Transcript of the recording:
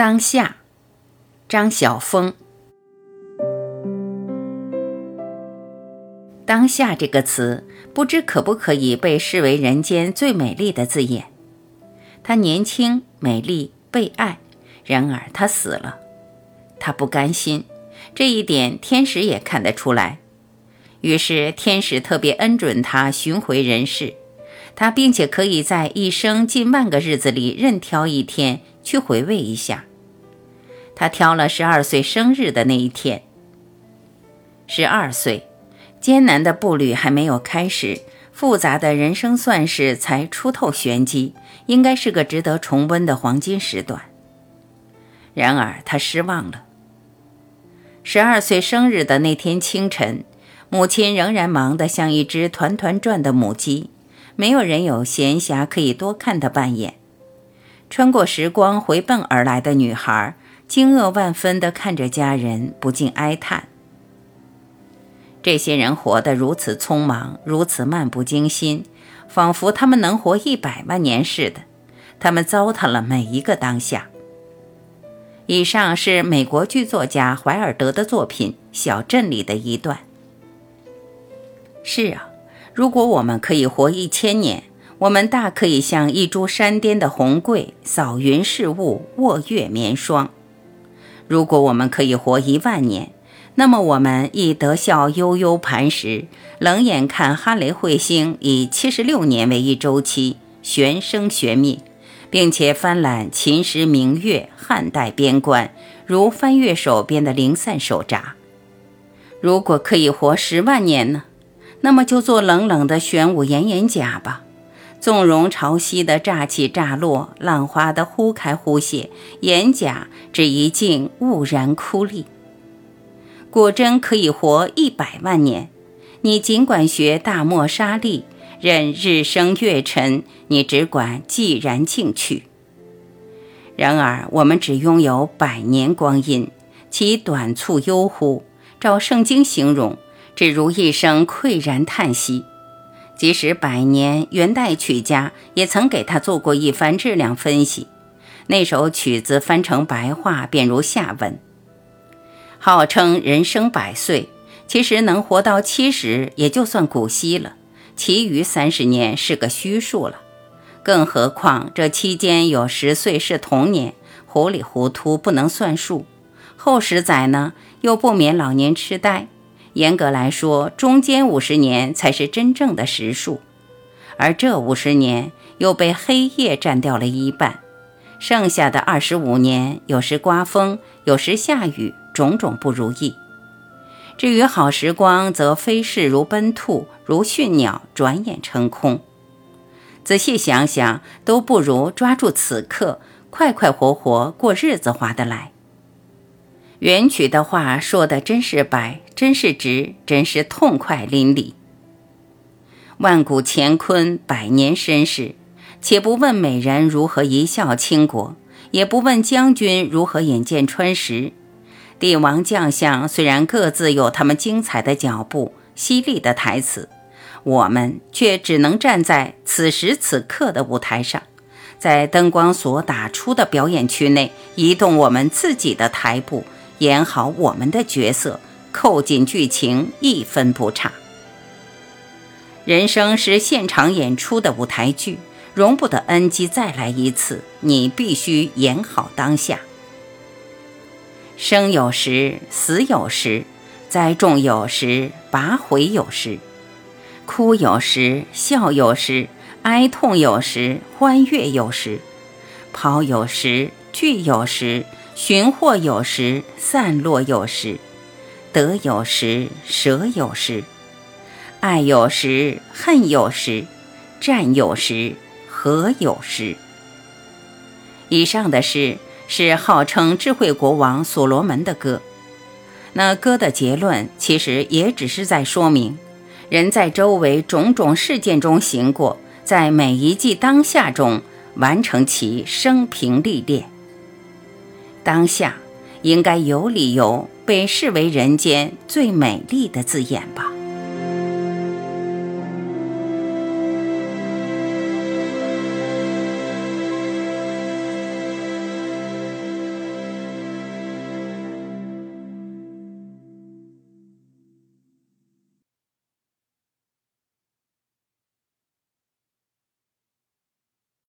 当下，张晓峰。当下这个词，不知可不可以被视为人间最美丽的字眼。她年轻、美丽、被爱，然而她死了，她不甘心，这一点天使也看得出来。于是天使特别恩准她寻回人世，她并且可以在一生近万个日子里任挑一天去回味一下。他挑了十二岁生日的那一天，十二岁。艰难的步履还没有开始，复杂的人生算式才出透玄机，应该是个值得重温的黄金时段。然而他失望了。十二岁生日的那天清晨，母亲仍然忙得像一只团团转的母鸡，没有人有闲暇可以多看她半眼。穿过时光回奔而来的女孩，惊愕万分地看着家人，不禁哀叹。这些人活得如此匆忙，如此漫不经心，仿佛他们能活一百万年似的。他们糟蹋了每一个当下。以上是美国剧作家怀尔德的作品《小镇》里的一段。是啊，如果我们可以活一千年，我们大可以像一株山巅的红桂，扫云视雾，卧月眠霜。如果我们可以活一万年，那么我们亦得笑悠悠磐石，冷眼看哈雷彗星以七十六年为一周期旋生旋灭，并且翻览秦时明月、汉代边关，如翻阅手边的零散手札。如果可以活十万年呢？那么就做冷冷的玄武岩岩甲吧，纵容潮汐的乍起乍落，浪花的忽开忽谢，岩甲只一静兀然枯立。果真可以活一百万年，你尽管学大漠沙砾，任日升月沉，你只管寂然静去。然而我们只拥有百年光阴，其短促悠忽，照圣经形容，只如一声喟然叹息。即使百年，元代曲家也曾给他做过一番质量分析。那首曲子翻成白话，便如下文。号称人生百岁，其实能活到七十也就算古稀了，其余三十年是个虚数了。更何况这期间有十岁是童年，糊里糊涂不能算数；后十载呢，又不免老年痴呆。严格来说，中间五十年才是真正的实数，而这五十年又被黑夜占掉了一半，剩下的二十五年，有时刮风，有时下雨。种种不如意，至于好时光，则飞逝如奔兔，如驯鸟，转眼成空。仔细想想，都不如抓住此刻，快快活活过日子划得来。元曲的话说的真是白，真是值，真是痛快淋漓。万古乾坤，百年身世，且不问美人如何一笑倾国，也不问将军如何眼见穿石。帝王将相虽然各自有他们精彩的脚步、犀利的台词，我们却只能站在此时此刻的舞台上，在灯光所打出的表演区内移动我们自己的台步，演好我们的角色，扣紧剧情，一分不差。人生是现场演出的舞台剧，容不得 NG 再来一次，你必须演好当下。生有时，死有时；栽种有时，拔回有时；哭有时，笑有时；哀痛有时，欢悦有时；跑有时，聚有时；寻获有时，散落有时；得有时，舍有时；爱有时，恨有时；战有时，和有时。以上的诗。是号称智慧国王所罗门的歌，那歌的结论其实也只是在说明，人在周围种种事件中行过，在每一季当下中完成其生平历练。当下应该有理由被视为人间最美丽的字眼吧。